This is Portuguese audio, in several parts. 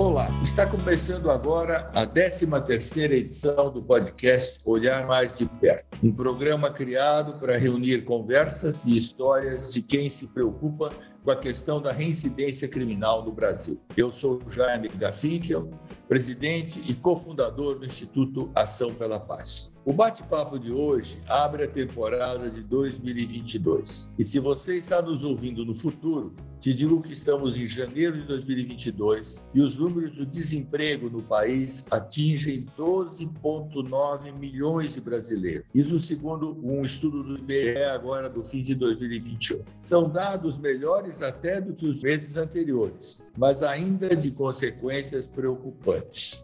Olá, está começando agora a 13ª edição do podcast Olhar Mais de Perto, um programa criado para reunir conversas e histórias de quem se preocupa com a questão da reincidência criminal no Brasil. Eu sou Jaime Garfinkel, presidente e cofundador do Instituto Ação pela Paz. O bate-papo de hoje abre a temporada de 2022. E se você está nos ouvindo no futuro, te digo que estamos em janeiro de 2022 e os números do desemprego no país atingem 12,9 milhões de brasileiros. Isso segundo um estudo do IBGE agora do fim de 2021. São dados melhores até do que os meses anteriores, mas ainda de consequências preocupantes.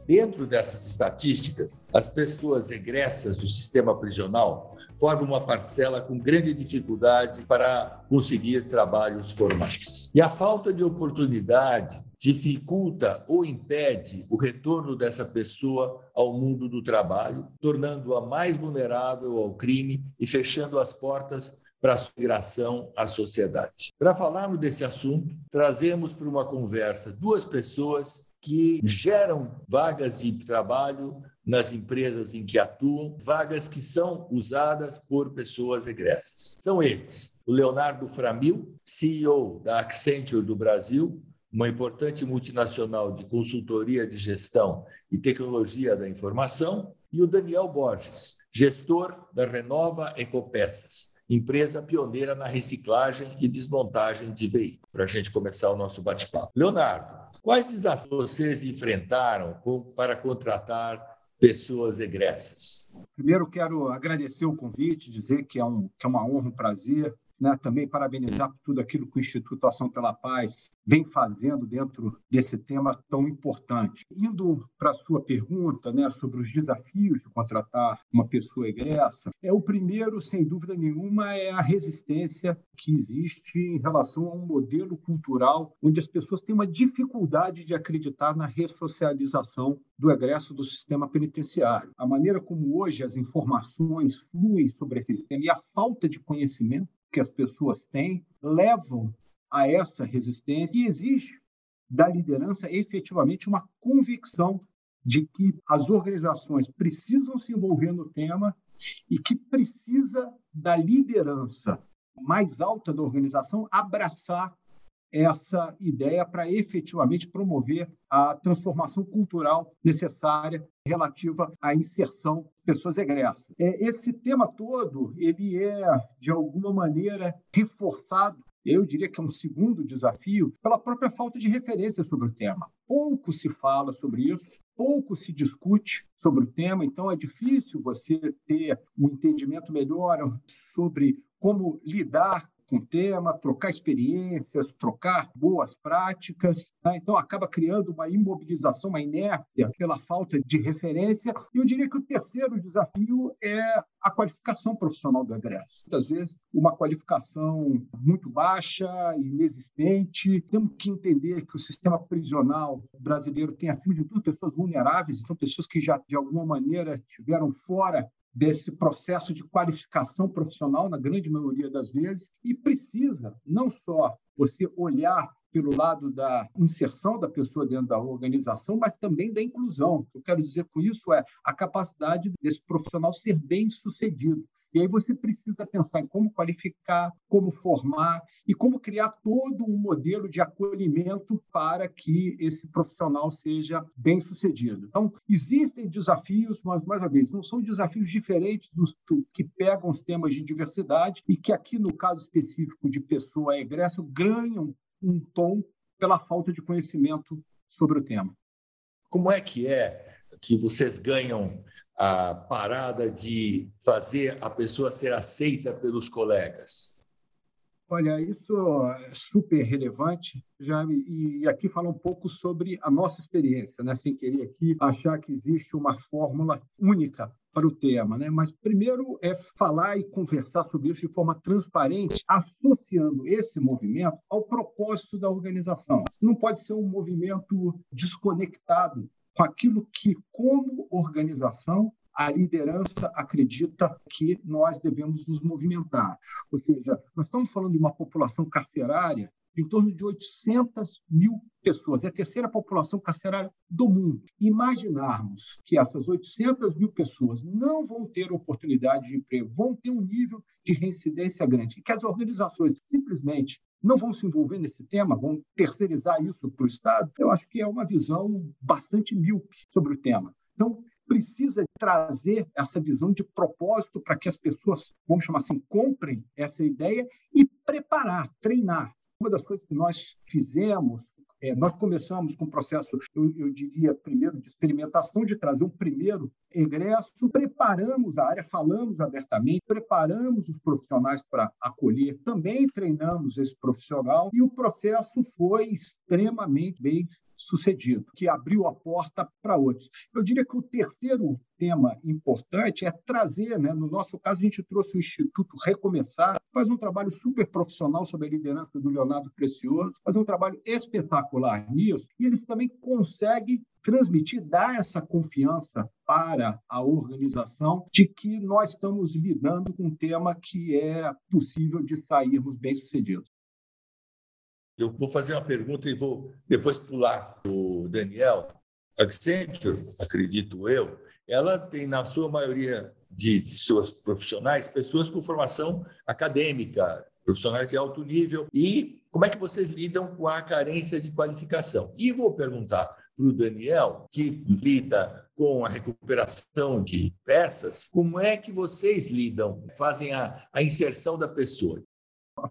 Dentro dessas estatísticas, as pessoas egressas do sistema prisional formam uma parcela com grande dificuldade para conseguir trabalhos formais. E a falta de oportunidade dificulta ou impede o retorno dessa pessoa ao mundo do trabalho, tornando-a mais vulnerável ao crime e fechando as portas para a migração à sociedade. Para falarmos desse assunto, trazemos para uma conversa duas pessoas que geram vagas de trabalho nas empresas em que atuam, vagas que são usadas por pessoas regressas. São eles: o Leonardo Framil, CEO da Accenture do Brasil, uma importante multinacional de consultoria de gestão e tecnologia da informação, e o Daniel Borges, gestor da Renova Ecopeças, empresa pioneira na reciclagem e desmontagem de veículos. Para a gente começar o nosso bate-papo. Leonardo, quais desafios vocês enfrentaram para contratar pessoas egressas? Primeiro, quero agradecer o convite, dizer que é, um, que é uma honra, um prazer né, também parabenizar por tudo aquilo que o Instituto Ação pela Paz vem fazendo dentro desse tema tão importante. Indo para a sua pergunta né, sobre os desafios de contratar uma pessoa egressa, é o primeiro, sem dúvida nenhuma, é a resistência que existe em relação a um modelo cultural onde as pessoas têm uma dificuldade de acreditar na ressocialização do egresso do sistema penitenciário. A maneira como hoje as informações fluem sobre esse tema e a falta de conhecimento que as pessoas têm levam a essa resistência e existe da liderança efetivamente uma convicção de que as organizações precisam se envolver no tema e que precisa da liderança mais alta da organização abraçar essa ideia para efetivamente promover a transformação cultural necessária relativa à inserção de pessoas egressas. É, esse tema todo ele é de alguma maneira reforçado eu diria que é um segundo desafio pela própria falta de referência sobre o tema. Pouco se fala sobre isso, pouco se discute sobre o tema, então é difícil você ter um entendimento melhor sobre como lidar com o tema, trocar experiências, trocar boas práticas. Né? Então, acaba criando uma imobilização, uma inércia pela falta de referência. E eu diria que o terceiro desafio é a qualificação profissional do egresso. Muitas vezes, uma qualificação muito baixa, inexistente. Temos que entender que o sistema prisional brasileiro tem, acima de tudo, pessoas vulneráveis, então, pessoas que já, de alguma maneira, estiveram fora desse processo de qualificação profissional, na grande maioria das vezes, e precisa não só você olhar pelo lado da inserção da pessoa dentro da organização, mas também da inclusão. O que eu quero dizer com isso é a capacidade desse profissional ser bem sucedido. E aí você precisa pensar em como qualificar, como formar e como criar todo um modelo de acolhimento para que esse profissional seja bem sucedido. Então, existem desafios, mas, mais uma vez, não são desafios diferentes dos que pegam os temas de diversidade e que aqui, no caso específico de pessoa egressa, ganham um tom pela falta de conhecimento sobre o tema. Como é que é que vocês ganham a parada de fazer a pessoa ser aceita pelos colegas? Olha, isso é super relevante, já e aqui fala um pouco sobre a nossa experiência, né? Sem querer aqui achar que existe uma fórmula única para o tema, né? Mas primeiro é falar e conversar sobre isso de forma transparente, associando esse movimento ao propósito da organização. Não pode ser um movimento desconectado com aquilo que, como organização, a liderança acredita que nós devemos nos movimentar. Ou seja, nós estamos falando de uma população carcerária em torno de 800 mil pessoas. É a terceira população carcerária do mundo. Imaginarmos que essas 800 mil pessoas não vão ter oportunidade de emprego, vão ter um nível de reincidência grande, que as organizações simplesmente não vão se envolver nesse tema, vão terceirizar isso para o Estado, eu acho que é uma visão bastante míope sobre o tema. Então, precisa trazer essa visão de propósito para que as pessoas, vamos chamar assim, comprem essa ideia e preparar, treinar. Uma das coisas que nós fizemos é, nós começamos com um processo, eu, eu, diria, primeiro de experimentação, de trazer um primeiro egresso, preparamos a área, falamos abertamente, preparamos os profissionais para acolher, também treinamos esse profissional e o processo foi extremamente bem sucedido, que abriu a porta para outros. Eu diria que o terceiro tema importante é trazer, né, no nosso caso, a gente trouxe o Instituto Recomeçar, faz um trabalho super profissional sob a liderança do Leonardo Precioso, faz um trabalho espetacular nisso, e eles também conseguem transmitir, dar essa confiança para a organização de que nós estamos lidando com um tema que é possível de sairmos bem-sucedidos. Eu vou fazer uma pergunta e vou depois pular o Daniel. Accenture, acredito eu, ela tem, na sua maioria de, de seus profissionais, pessoas com formação acadêmica, profissionais de alto nível. E como é que vocês lidam com a carência de qualificação? E vou perguntar para o Daniel, que lida com a recuperação de peças, como é que vocês lidam, fazem a, a inserção da pessoa?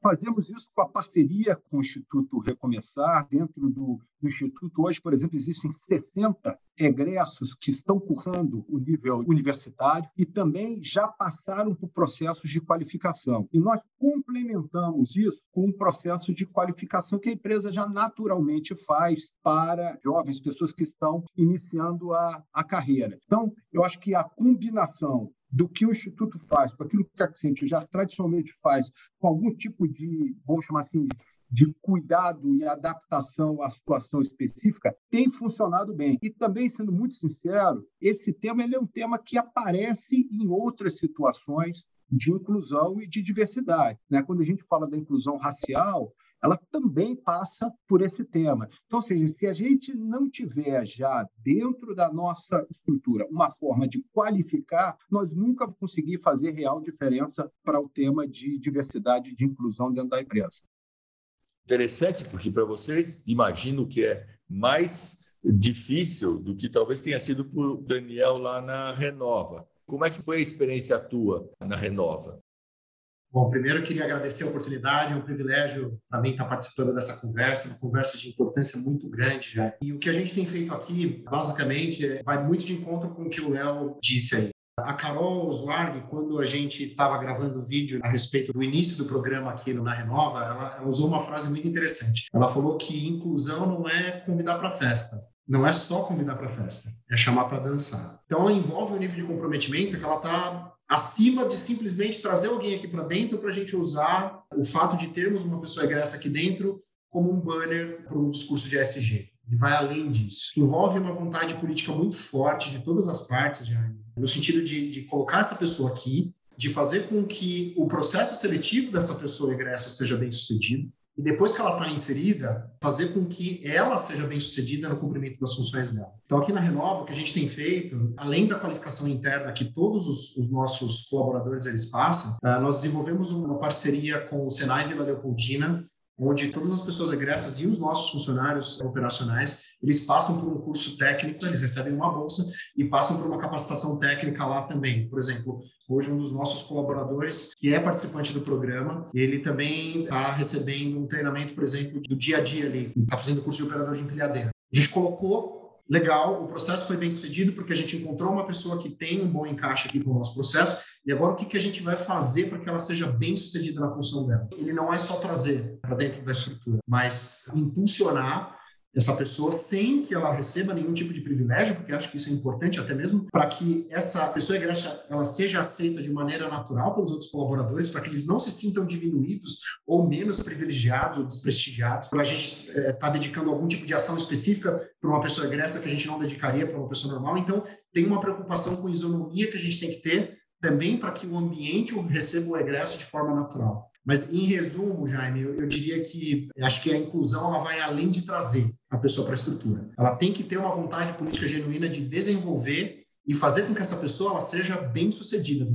Fazemos isso com a parceria com o Instituto Recomeçar. Dentro do, do, Instituto, hoje, por exemplo, existem 60 egressos que estão cursando o nível universitário e também já passaram por processos de qualificação. E nós complementamos isso com um processo de qualificação que a empresa já naturalmente faz para jovens, pessoas que estão iniciando a, a carreira. Então, eu acho que a combinação do que o Instituto faz, com aquilo que a Accenture já tradicionalmente faz, com algum tipo de, vamos chamar assim, de cuidado e adaptação à situação específica, tem funcionado bem. E também, sendo muito sincero, esse tema ele é um tema que aparece em outras situações de inclusão e de diversidade. Né? Quando a gente fala da inclusão racial, ela também passa por esse tema. Então, seja, se a gente não tiver já dentro da nossa estrutura uma forma de qualificar, nós nunca vamos conseguir fazer real diferença para o tema de diversidade e de inclusão dentro da empresa. Interessante, porque para vocês, imagino que é mais difícil do que talvez tenha sido para o Daniel lá na Renova como é que foi a experiência tua na Renova? Bom, primeiro queria agradecer a oportunidade, é um privilégio para mim estar participando dessa conversa, uma conversa de importância muito grande já. E o que a gente tem feito aqui, basicamente, vai muito de encontro com o que o Léo disse aí. A Carol Zwarg, quando a gente estava gravando o vídeo a respeito do início do programa aqui no Na Renova, ela, ela usou uma frase muito interessante. Ela falou que inclusão não é convidar para festa, não é só convidar para festa, é chamar para dançar. Então, ela envolve um nível de comprometimento que ela está acima de simplesmente trazer alguém aqui para dentro para a gente usar o fato de termos uma pessoa egressa aqui dentro como um banner para um discurso de SG. Ele vai além disso. Envolve uma vontade política muito forte de todas as partes, no sentido de, de colocar essa pessoa aqui, de fazer com que o processo seletivo dessa pessoa egressa seja bem sucedido, e depois que ela está inserida, fazer com que ela seja bem sucedida no cumprimento das funções dela. Então, aqui na Renova, o que a gente tem feito, além da qualificação interna que todos os, os nossos colaboradores eles passam, uh, nós desenvolvemos uma parceria com o Senai Vila Leopoldina, onde todas as pessoas egressas e os nossos funcionários operacionais, eles passam por um curso técnico, eles recebem uma bolsa e passam por uma capacitação técnica lá também. Por exemplo, hoje um dos nossos colaboradores, que é participante do programa, ele também está recebendo um treinamento, por exemplo, do dia a dia ali, está fazendo curso de operador de empilhadeira. A gente colocou legal, o processo foi bem sucedido porque a gente encontrou uma pessoa que tem um bom encaixe aqui com o nosso processo e agora o que, a gente vai fazer para que ela seja bem sucedida na função dela? Ele não é só trazer para dentro da estrutura, mas impulsionar essa pessoa sem que ela receba nenhum tipo de privilégio, porque acho que isso é importante até mesmo para que essa pessoa igreja ela seja aceita de maneira natural pelos outros colaboradores, para que eles não se sintam diminuídos ou menos privilegiados ou desprestigiados, para a gente estar é, tá dedicando algum tipo de ação específica para uma pessoa egressa que a gente não dedicaria para uma pessoa normal. Então, tem uma preocupação com isonomia que a gente tem que ter também para que o ambiente receba o egresso de forma natural. Mas, em resumo, Jaime, eu, eu diria que acho que a inclusão ela vai além de trazer a pessoa para a estrutura. Ela tem que ter uma vontade política genuína de desenvolver e fazer com que essa pessoa ela seja bem sucedida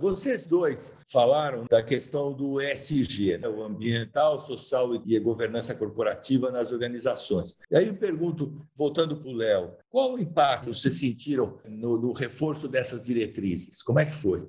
vocês dois falaram da questão do ESG, né? o ambiental, social e governança corporativa nas organizações. E aí eu pergunto, voltando para o Léo, qual o impacto vocês sentiram no, no reforço dessas diretrizes? Como é que foi?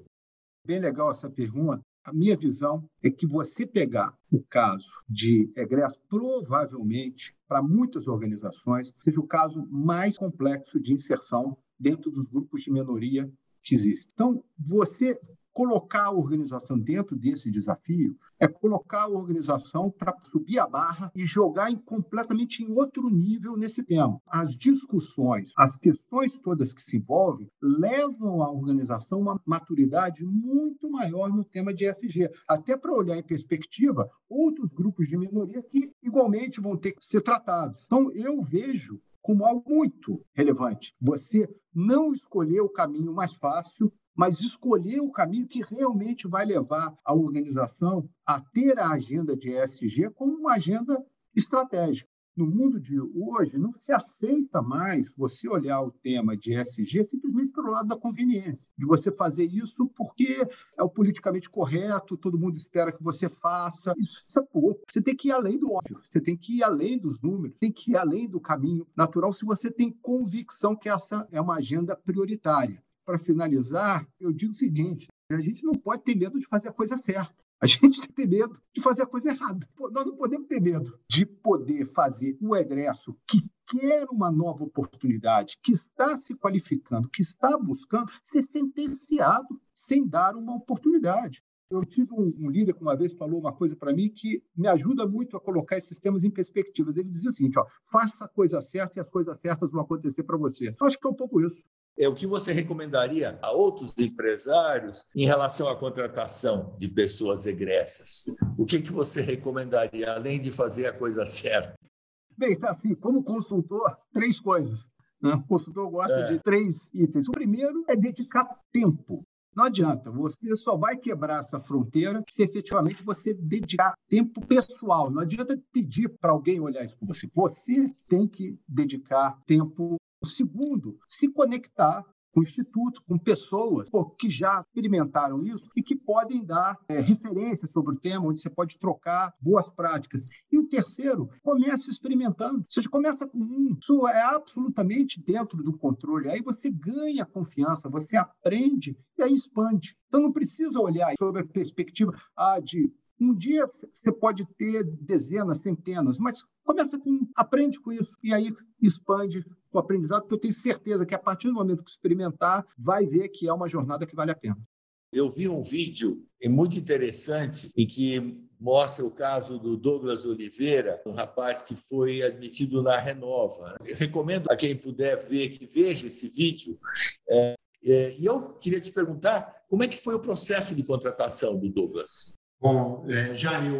Bem legal essa pergunta. A minha visão é que você pegar o caso de egresso, provavelmente, para muitas organizações, seja o caso mais complexo de inserção dentro dos grupos de minoria que existem. Então, você colocar a organização dentro desse desafio é colocar a organização para subir a barra e jogar em, completamente em outro nível nesse tema. As discussões, as questões todas que se envolvem levam a organização uma maturidade muito maior no tema de ESG, até para olhar em perspectiva outros grupos de minoria que igualmente vão ter que ser tratados. Então, eu vejo como algo muito relevante. Você não escolher o caminho mais fácil, mas escolher o caminho que realmente vai levar a organização a ter a agenda de ESG como uma agenda estratégica. No mundo de hoje, não se aceita mais você olhar o tema de ESG simplesmente pelo lado da conveniência, de você fazer isso porque é o politicamente correto, todo mundo espera que você faça. Isso é pouco. Você tem que ir além do óbvio, você tem que ir além dos números, tem que ir além do caminho natural se você tem convicção que essa é uma agenda prioritária para finalizar, eu digo o seguinte: a gente não pode ter medo de fazer a coisa certa. A gente tem medo de fazer a coisa errada. Nós não podemos ter medo de poder fazer o egresso que quer uma nova oportunidade, que está se qualificando, que está buscando ser sentenciado sem dar uma oportunidade. Eu tive um, um líder que uma vez falou uma coisa para mim que me ajuda muito a colocar esses temas em perspectivas. Ele dizia o seguinte: ó, faça a coisa certa e as coisas certas vão acontecer para você. Eu acho que é um pouco isso é o que você recomendaria a outros empresários em relação à contratação de pessoas egressas? O que, que você recomendaria, além de fazer a coisa certa? Bem, tá assim, como consultor, três coisas. Né? O consultor gosta é. de três itens. O primeiro é dedicar tempo. Não adianta, você só vai quebrar essa fronteira se efetivamente você dedicar tempo pessoal. Não adianta pedir para alguém olhar isso por você. Você tem que dedicar tempo o segundo, se conectar com o Instituto, com pessoas pô, que já experimentaram isso e que podem dar é, referências sobre o tema, onde você pode trocar boas práticas. E o terceiro, comece experimentando. Ou seja, começa com um. Isso é absolutamente dentro do controle. Aí você ganha confiança, você aprende e aí expande. Então não precisa olhar sobre a perspectiva ah, de um dia você pode ter dezenas, centenas, mas começa com, aprende com isso e aí expande o aprendizado, porque eu tenho certeza que a partir do momento que experimentar, vai ver que é uma jornada que vale a pena. Eu vi um vídeo muito interessante em que mostra o caso do Douglas Oliveira, um rapaz que foi admitido na Renova. Eu recomendo a quem puder ver que veja esse vídeo. É, é, e eu queria te perguntar como é que foi o processo de contratação do Douglas? Bom, é,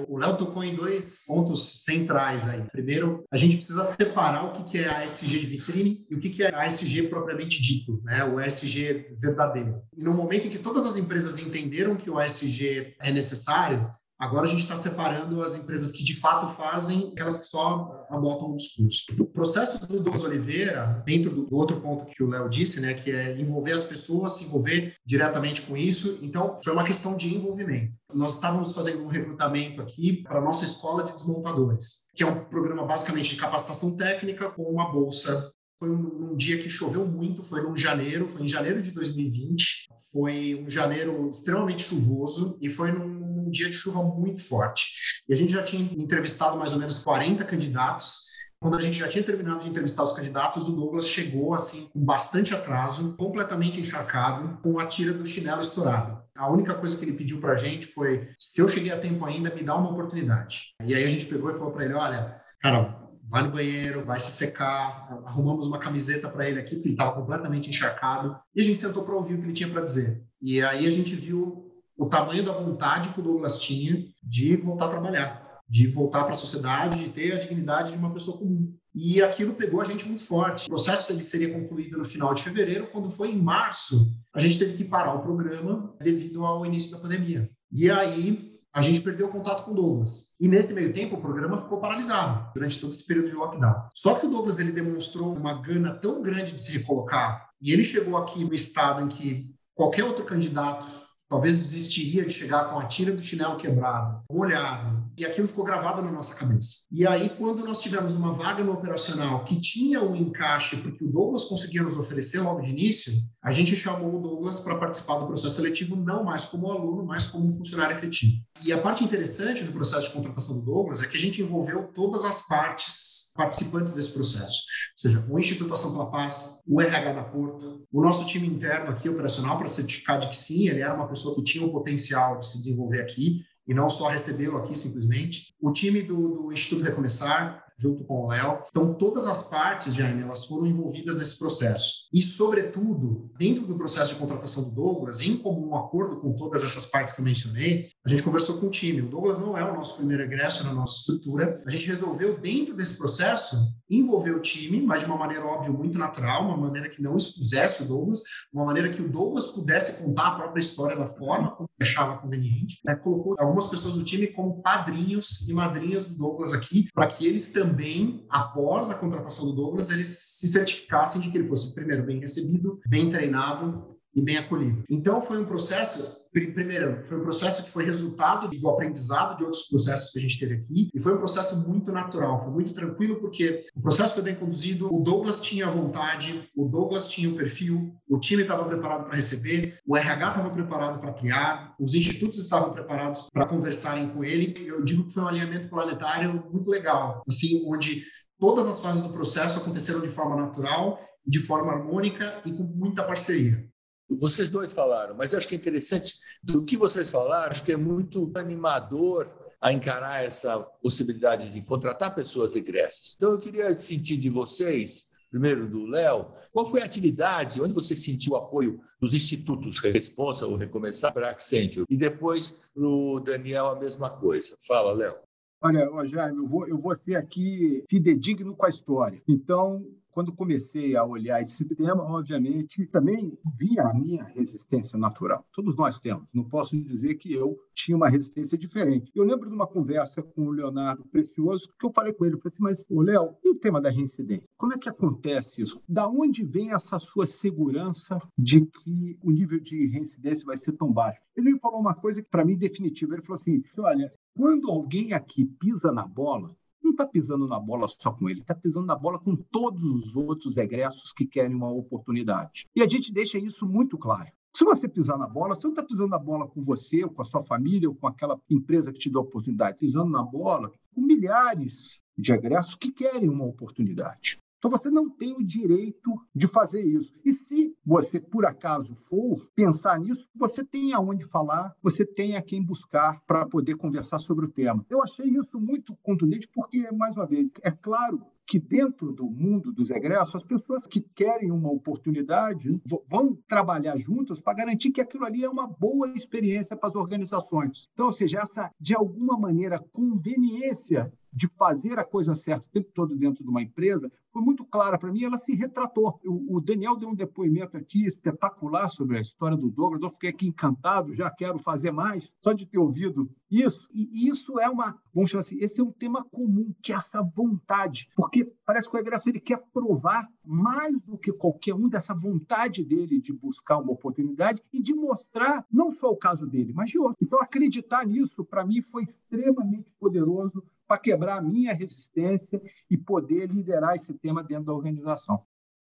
o Léo tocou em dois pontos centrais aí. Primeiro, a gente precisa separar o que é a ESG de vitrine e o que é a ESG propriamente dito, né? o ESG verdadeiro. E no momento em que todas as empresas entenderam que o ESG é necessário, Agora a gente está separando as empresas que de fato fazem aquelas que só adotam o discurso. O processo do Douglas Oliveira, dentro do outro ponto que o Léo disse, né, que é envolver as pessoas, se envolver diretamente com isso, então foi uma questão de envolvimento. Nós estávamos fazendo um recrutamento aqui para a nossa escola de desmontadores, que é um programa basicamente de capacitação técnica com uma bolsa foi um, um, dia que choveu muito, foi no janeiro, foi em janeiro de 2020. Foi um janeiro extremamente chuvoso e foi num um dia de chuva muito forte. E a gente já tinha entrevistado mais ou menos 40 candidatos. Quando a gente já tinha terminado de entrevistar os candidatos, o Douglas chegou assim com bastante atraso, completamente encharcado, com a tira do chinelo estourado. A única coisa que ele pediu para a gente foi: se eu cheguei a tempo ainda, me dá uma oportunidade. E aí a gente pegou e falou para ele: olha, cara, vai no banheiro, vai se secar. Arrumamos uma camiseta para ele aqui, porque ele estava completamente encharcado. E a gente sentou para ouvir o que ele tinha para dizer. E aí a gente viu o tamanho da vontade que o Douglas tinha de voltar a trabalhar. de voltar para a sociedade, de ter a dignidade de uma pessoa comum. E aquilo pegou a gente muito forte. O processo ele seria concluído no final de fevereiro, quando foi em março, a gente teve que parar o programa devido ao início da pandemia. E aí a gente perdeu o contato com o Douglas. E nesse meio tempo, o programa ficou paralisado durante todo esse período de lockdown. Só que o Douglas ele demonstrou uma gana tão grande de se recolocar, e ele chegou aqui no estado em que qualquer outro candidato talvez desistiria de chegar com a tira do chinelo quebrado, molhado, e aquilo ficou gravado na nossa cabeça. E aí, quando nós tivemos uma vaga no operacional que tinha um encaixe porque o Douglas conseguia nos oferecer logo de início, a gente chamou o Douglas para participar do processo seletivo, não mais como aluno, mas como funcionário efetivo. E a parte interessante do processo de contratação do Douglas é que a gente envolveu todas as partes participantes desse processo, ou seja, o Instituto Ação pela Paz, o RH da Porto, o nosso time interno aqui operacional para certificar de que sim, ele era uma pessoa que tinha o potencial de se desenvolver aqui, e não só recebê-lo aqui simplesmente. O time do, do Instituto Recomeçar, junto com o Léo. Então, todas as partes, Jaime, elas foram envolvidas nesse processo. E, sobretudo, dentro do processo de contratação do Douglas, em comum acordo com todas essas partes que eu mencionei, a gente conversou com o time. O Douglas não é o nosso primeiro egresso na nossa estrutura. A gente resolveu, dentro desse processo, envolver o time, mas de uma maneira, óbvio, muito natural, uma maneira que não expusesse o Douglas, uma maneira que o Douglas pudesse contar a própria história da forma como achava conveniente. Né? Colocou algumas pessoas do time como padrinhos e madrinhas do Douglas aqui, para que eles também também, após a contratação do Douglas, eles se certificassem de que ele fosse, primeiro, bem recebido, bem treinado e bem acolhido. Então, foi um processo primeiro, foi um processo que foi resultado do aprendizado de outros processos que a gente teve aqui, e foi um processo muito natural, foi muito tranquilo, porque o processo foi bem conduzido, o Douglas tinha a vontade, o Douglas tinha o perfil, o time estava preparado para receber, o RH estava preparado para criar, os institutos estavam preparados para conversarem com ele. Eu digo que foi um alinhamento planetário muito legal, assim, onde todas as fases do processo aconteceram de forma natural, de forma harmônica e com muita parceria. Vocês dois falaram, mas eu acho que é interessante do que vocês falaram, acho que é muito animador a encarar essa possibilidade de contratar pessoas egressas. Então, eu queria sentir de vocês, primeiro do Léo, qual foi a atividade, onde você sentiu o apoio dos institutos Responsa ou Recomeçar para Accenture, e depois para o Daniel a mesma coisa. Fala, Léo. Olha, Jaime, eu vou, eu vou ser aqui fidedigno com a história. Então, quando comecei a olhar esse tema, obviamente, também via a minha resistência natural. Todos nós temos. Não posso dizer que eu tinha uma resistência diferente. Eu lembro de uma conversa com o Leonardo Precioso, que eu falei com ele, eu falei assim, mas, ô Léo, e o tema da reincidência? Como é que acontece isso? Da onde vem essa sua segurança de que o nível de reincidência vai ser tão baixo? Ele me falou uma coisa que, para mim, definitiva. Ele falou assim, olha, quando alguém aqui pisa na bola, não está pisando na bola só com ele, está pisando na bola com todos os outros egressos que querem uma oportunidade. E a gente deixa isso muito claro. Se você pisar na bola, você não está pisando na bola com você, ou com a sua família, ou com aquela empresa que te deu a oportunidade. Pisando na bola com milhares de egressos que querem uma oportunidade. Então você não tem o direito de fazer isso. E se você, por acaso, for pensar nisso, você tem aonde falar, você tem a quem buscar para poder conversar sobre o tema. Eu achei isso muito contundente porque, mais uma vez, é claro que dentro do mundo dos egressos, as pessoas que querem uma oportunidade vão trabalhar juntas para garantir que aquilo ali é uma boa experiência para as organizações. Então, ou seja, essa, de alguma maneira, conveniência de fazer a coisa certa o tempo todo dentro de uma empresa foi muito clara para mim. Ela se retratou. O Daniel deu um depoimento aqui espetacular sobre a história do Douglas. Eu fiquei aqui encantado, já quero fazer mais, só de ter ouvido isso. E isso é uma, vamos chamar assim, esse é um tema comum, que é essa vontade. Porque parece que o egresso ele quer provar mais do que qualquer um dessa vontade dele de buscar uma oportunidade e de mostrar não só o caso dele, mas de outro. Então, acreditar nisso, para mim, foi extremamente poderoso para quebrar a minha resistência e poder liderar esse tema dentro da organização.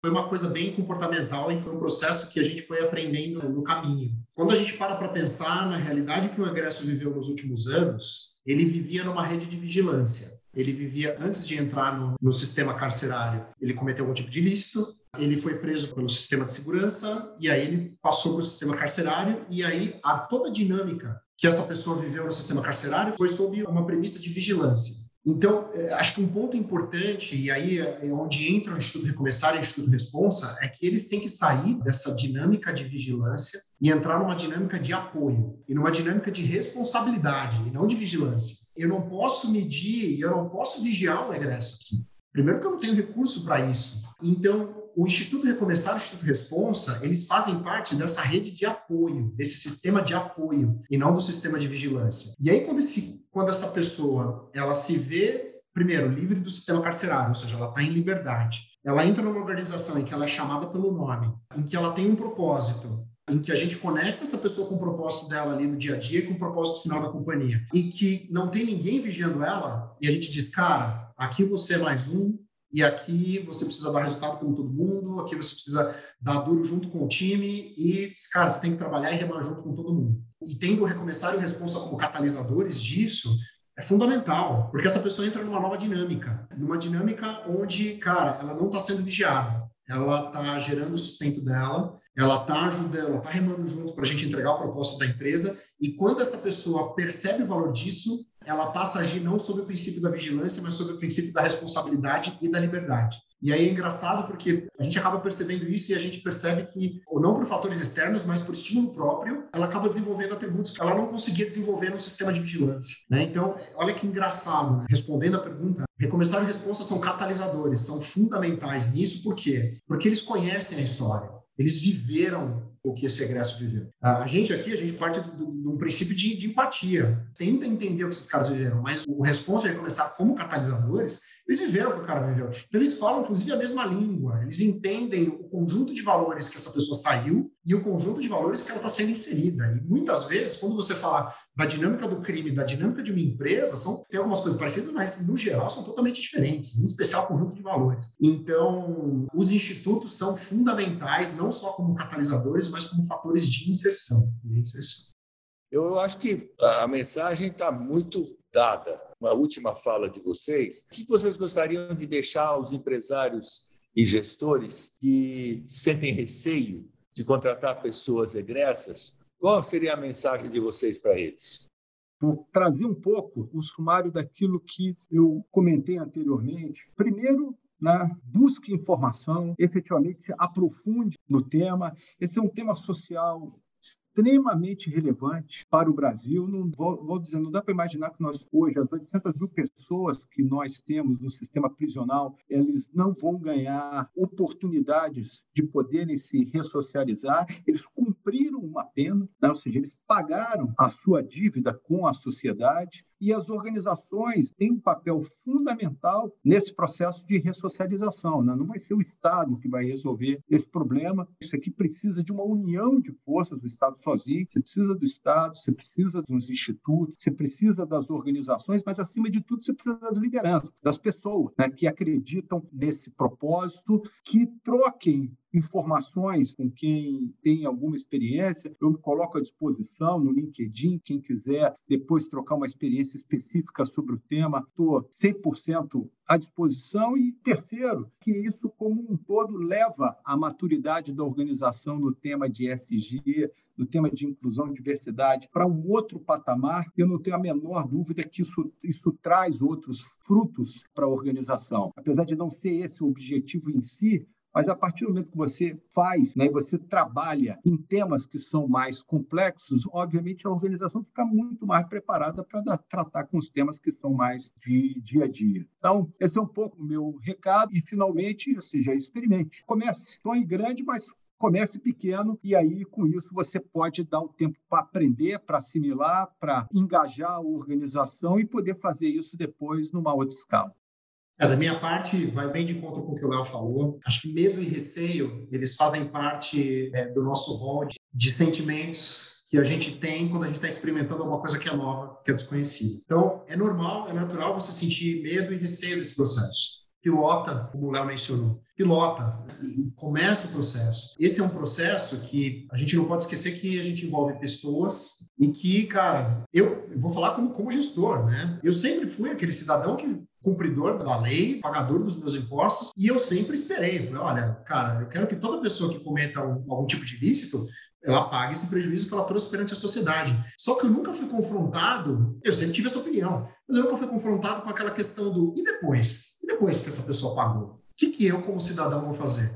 Foi uma coisa bem comportamental e foi um processo que a gente foi aprendendo no caminho. Quando a gente para para pensar na realidade que o egresso viveu nos últimos anos, ele vivia numa rede de vigilância. Ele vivia, antes de entrar no, no sistema carcerário, ele cometeu algum tipo de ilícito, ele foi preso pelo sistema de segurança e aí ele passou para o sistema carcerário e aí a toda a dinâmica que essa pessoa viveu no sistema carcerário foi sob uma premissa de vigilância. Então, é, acho que um ponto importante, e aí é onde entra o Instituto Recomeçar e o Instituto Responsa, é que eles têm que sair dessa dinâmica de vigilância e entrar numa dinâmica de apoio e numa dinâmica de responsabilidade e não de vigilância. Eu não posso medir, eu não posso vigiar um egresso aqui. Primeiro que eu não tenho recurso para isso. Então, o Instituto Recomeçar e o Instituto Responsa, eles fazem parte dessa rede de apoio, desse sistema de apoio, e não do sistema de vigilância. E aí, quando, esse, quando essa pessoa ela se vê, primeiro, livre do sistema carcerário, ou seja, ela está em liberdade, ela entra numa organização em que ela é chamada pelo nome, em que ela tem um propósito, em que a gente conecta essa pessoa com o propósito dela ali no dia a dia, com o propósito final da companhia, e que não tem ninguém vigiando ela, e a gente diz, cara, aqui você é mais um, e aqui você precisa dar resultado como todo mundo, aqui você precisa dar duro junto com o time e, cara, você tem que trabalhar e remar junto com todo mundo. E tendo o Recomeçar e o Responsa como catalisadores disso, é fundamental, porque essa pessoa entra numa nova dinâmica, numa dinâmica onde, cara, ela não está sendo vigiada, ela está gerando o sustento dela, ela está ajudando, ela está remando junto para a gente entregar o propósito da empresa, e quando essa pessoa percebe o valor disso, ela passa a agir não sob o princípio da vigilância, mas sob o princípio da responsabilidade e da liberdade. E aí é engraçado porque a gente acaba percebendo isso e a gente percebe que, ou não por fatores externos, mas por estímulo próprio, ela acaba desenvolvendo atributos que ela não conseguia desenvolver no sistema de vigilância. Né? Então, olha que engraçado, né? respondendo a pergunta, recomeçar e resposta são catalisadores, são fundamentais nisso, por quê? Porque eles conhecem a história, eles viveram o que esse egresso viveu. A gente aqui, a gente parte de um princípio de, de, empatia. Tenta entender o que esses caras viveram, mas o responsa é começar como catalisadores eles viveram o que o cara viveu. Então, eles falam, inclusive, a mesma língua. Eles entendem o conjunto de valores que essa pessoa saiu e o conjunto de valores que ela está sendo inserida. E muitas vezes, quando você fala da dinâmica do crime, da dinâmica de uma empresa, são, tem algumas coisas parecidas, mas, no geral, são totalmente diferentes, em especial o conjunto de valores. Então, os institutos são fundamentais, não só como catalisadores, mas como fatores de inserção. De inserção. Eu acho que a mensagem está muito dada. Uma última fala de vocês. O que vocês gostariam de deixar aos empresários e gestores que sentem receio de contratar pessoas egressas? Qual seria a mensagem de vocês para eles? Vou trazer um pouco o sumário daquilo que eu comentei anteriormente. Primeiro, né? busque informação, efetivamente aprofunde no tema. Esse é um tema social extremamente relevante para o Brasil. Não vou, vou dizer, não dá para imaginar que nós hoje as 800 mil pessoas que nós temos no sistema prisional, eles não vão ganhar oportunidades de poderem se ressocializar. Eles cumpriram uma pena, né? ou seja, eles pagaram a sua dívida com a sociedade e as organizações têm um papel fundamental nesse processo de ressocialização. Né? Não vai ser o Estado que vai resolver esse problema. Isso aqui precisa de uma união de forças do Estado sozinho. Você precisa do Estado, você precisa dos institutos, você precisa das organizações, mas acima de tudo você precisa das lideranças, das pessoas né, que acreditam nesse propósito, que troquem informações com quem tem alguma experiência. Eu me coloco à disposição no LinkedIn, quem quiser depois trocar uma experiência específica sobre o tema, estou 100% à disposição. E terceiro, que isso como um todo leva à maturidade da organização no tema de SG, no tema de inclusão e diversidade, para um outro patamar. Eu não tenho a menor dúvida que isso, isso traz outros frutos para a organização. Apesar de não ser esse o objetivo em si, mas a partir do momento que você faz, né, você trabalha em temas que são mais complexos, obviamente a organização fica muito mais preparada para tratar com os temas que são mais de dia a dia. Então, esse é um pouco o meu recado. E, finalmente, ou seja, experimente. Comece. Sonhe grande, mas comece pequeno e aí com isso você pode dar o tempo para aprender, para assimilar, para engajar a organização e poder fazer isso depois numa outra escala. É, da minha parte, vai bem de conta com o que o Léo falou. Acho que medo e receio, eles fazem parte é, do nosso rol de, de sentimentos que a gente tem quando a gente está experimentando alguma coisa que é nova, que é desconhecida. Então, é normal, é natural você sentir medo e receio desse processo. Pilota, como o Léo mencionou, pilota e começa o processo. Esse é um processo que a gente não pode esquecer que a gente envolve pessoas e que, cara, eu, vou falar como, como gestor, né? Eu sempre fui aquele cidadão que cumpridor da lei, pagador dos meus impostos, e eu sempre esperei. Falei, olha, cara, eu quero que toda pessoa que cometa um, algum tipo de ilícito ela pague esse prejuízo que ela trouxe perante a sociedade. Só que eu nunca fui confrontado, eu sempre tive essa opinião, mas eu nunca fui confrontado com aquela questão do e depois? E depois que essa pessoa pagou? O que, que eu, como cidadão, vou fazer?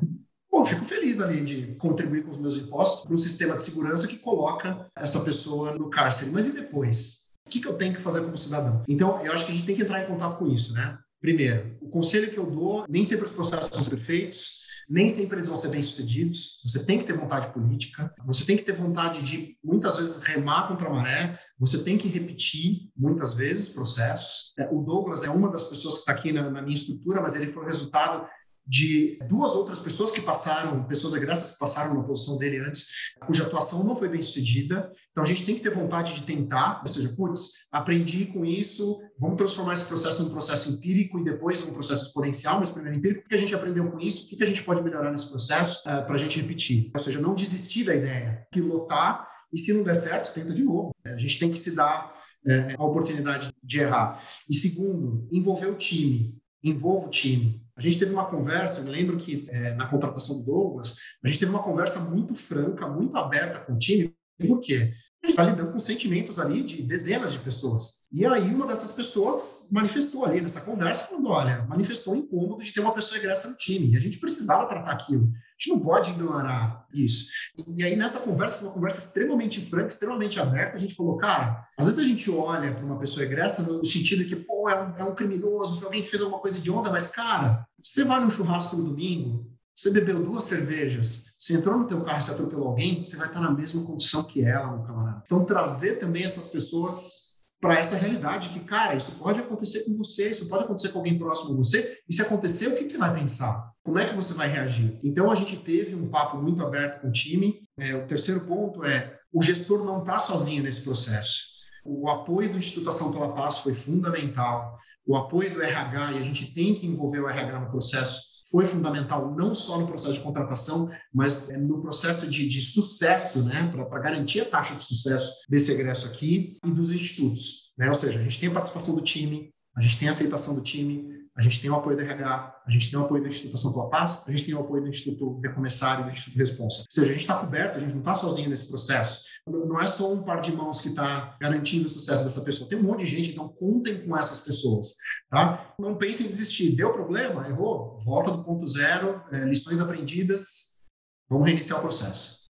Bom, fico feliz ali de contribuir com os meus impostos para um sistema de segurança que coloca essa pessoa no cárcere. Mas e depois? O que, que eu tenho que fazer como cidadão? Então, eu acho que a gente tem que entrar em contato com isso, né? Primeiro, o conselho que eu dou, nem sempre os processos são perfeitos, nem sempre eles vão ser bem-sucedidos. Você tem que ter vontade política, você tem que ter vontade de, muitas vezes, remar contra a maré, você tem que repetir, muitas vezes, processos. É, o Douglas é uma das pessoas que está aqui na, na minha estrutura, mas ele foi resultado de duas outras pessoas que passaram, pessoas agressas que passaram na posição dele antes, cuja atuação não foi bem sucedida. Então a gente tem que ter vontade de tentar, ou seja, putz, aprendi com isso, vamos transformar esse processo num processo empírico e depois num processo exponencial, mas primeiro empírico, o que a gente aprendeu com isso, o que a gente pode melhorar nesse processo uh, para a gente repetir. Ou seja, não desistir da ideia, pilotar e se não der certo, tenta de novo. A gente tem que se dar é, a oportunidade de errar. E segundo, envolver o time. Envolva o time a gente teve uma conversa, eu me lembro que é, na contratação do Douglas, a gente teve uma conversa muito franca, muito aberta com o time, por quê? A gente está lidando com sentimentos ali de dezenas de pessoas. E aí uma dessas pessoas manifestou ali nessa conversa, falando, olha, manifestou o incômodo de ter uma pessoa egressa no time. E a gente precisava tratar aquilo. Gente não pode ignorar isso. E aí nessa conversa, uma conversa extremamente franca, extremamente aberta, a gente falou, cara, às vezes a gente olha para uma pessoa egressa no sentido que, pô, é um, é um criminoso, foi alguém que fez alguma coisa de onda, mas, cara, você vai num churrasco no domingo, você bebeu duas cervejas, você entrou no teu carro e você atropelou alguém, você vai estar na mesma condição que ela, meu camarada. Então, trazer também essas pessoas para essa realidade que, cara, isso pode acontecer com você, isso pode acontecer com alguém próximo a você, e se acontecer, o que, que você vai pensar? Como é que você vai reagir? Então, a gente teve um papo muito aberto com o time. É, o terceiro ponto é, o gestor não está sozinho nesse processo. O apoio do Instituto Ação pela Paz foi fundamental. O apoio do RH, e a gente tem que envolver o RH no processo, foi fundamental não só no processo de contratação, mas é, no processo de, de sucesso, né, para garantir a taxa de sucesso desse egresso aqui e dos institutos. Né? Ou seja, a gente tem a participação do time, a gente tem a aceitação do time, a gente tem o apoio do RH, a gente tem o apoio do Instituto Ação pela Paz, a gente tem o apoio do Instituto Recomeçar e do Instituto Responsa. Ou seja, a gente está coberto, a gente não está sozinho nesse processo. Não é só um par de mãos que está garantindo o sucesso dessa pessoa. Tem um monte de gente, então contem com essas pessoas. Tá? Não pensem em desistir. Deu problema? Errou? Volta do ponto zero, é, lições aprendidas, vamos reiniciar o processo.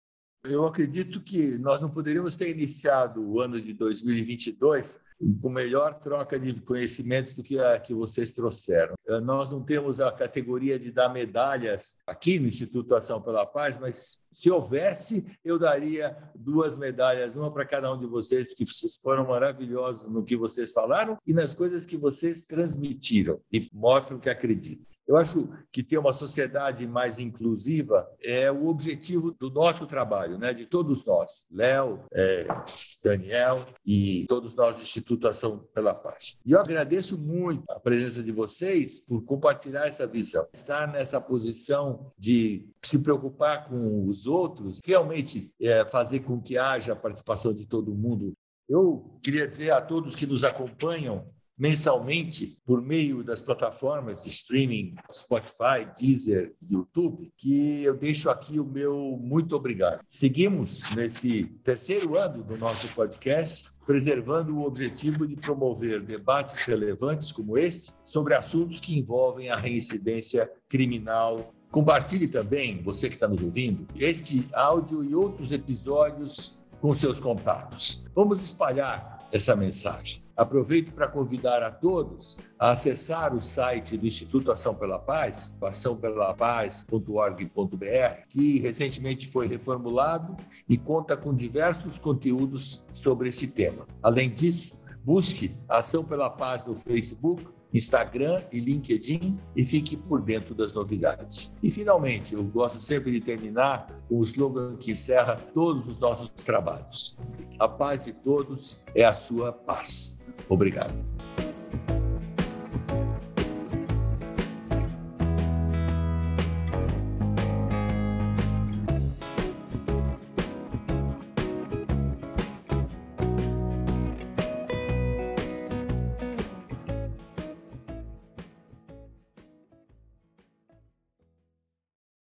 Eu acredito que nós não poderíamos ter iniciado o ano de 2022 com melhor troca de conhecimentos do que a que vocês trouxeram. Eh, nós não temos a categoria de dar medalhas aqui no Instituto Ação pela Paz, mas se houvesse, eu daria duas medalhas, uma para cada um de vocês, porque vocês foram maravilhosos no que vocês falaram e nas coisas que vocês transmitiram e mostram que acreditam. Eu acho que ter uma sociedade mais inclusiva é o objetivo do nosso trabalho, né? de todos nós, Léo, é, Daniel e todos nós do Instituto Ação pela Paz. E eu agradeço muito a presença de vocês por compartilhar essa visão, estar nessa posição de se preocupar com os outros, realmente é, fazer com que haja a participação de todo mundo. Eu queria dizer a todos que nos acompanham mensalmente por meio das plataformas de streaming Spotify, Deezer, YouTube, que eu deixo aqui o meu muito obrigado. Seguimos nesse terceiro ano do nosso podcast, preservando o objetivo de promover debates relevantes como este sobre assuntos que envolvem a reincidência criminal Compartilhe também, você que está nos ouvindo, este áudio e outros episódios com seus contatos. Vamos espalhar essa mensagem. Aproveito para convidar a todos a acessar o site do Instituto Ação pela Paz, açãopelapaz.org.br, que recentemente foi reformulado e conta com diversos conteúdos sobre este tema. Além disso, busque Ação pela Paz no Facebook, Instagram e LinkedIn e fique por dentro das novidades. E finalmente, eu gosto sempre de terminar com o slogan que encerra todos os nossos trabalhos. A paz de todos é a sua paz. Obrigado.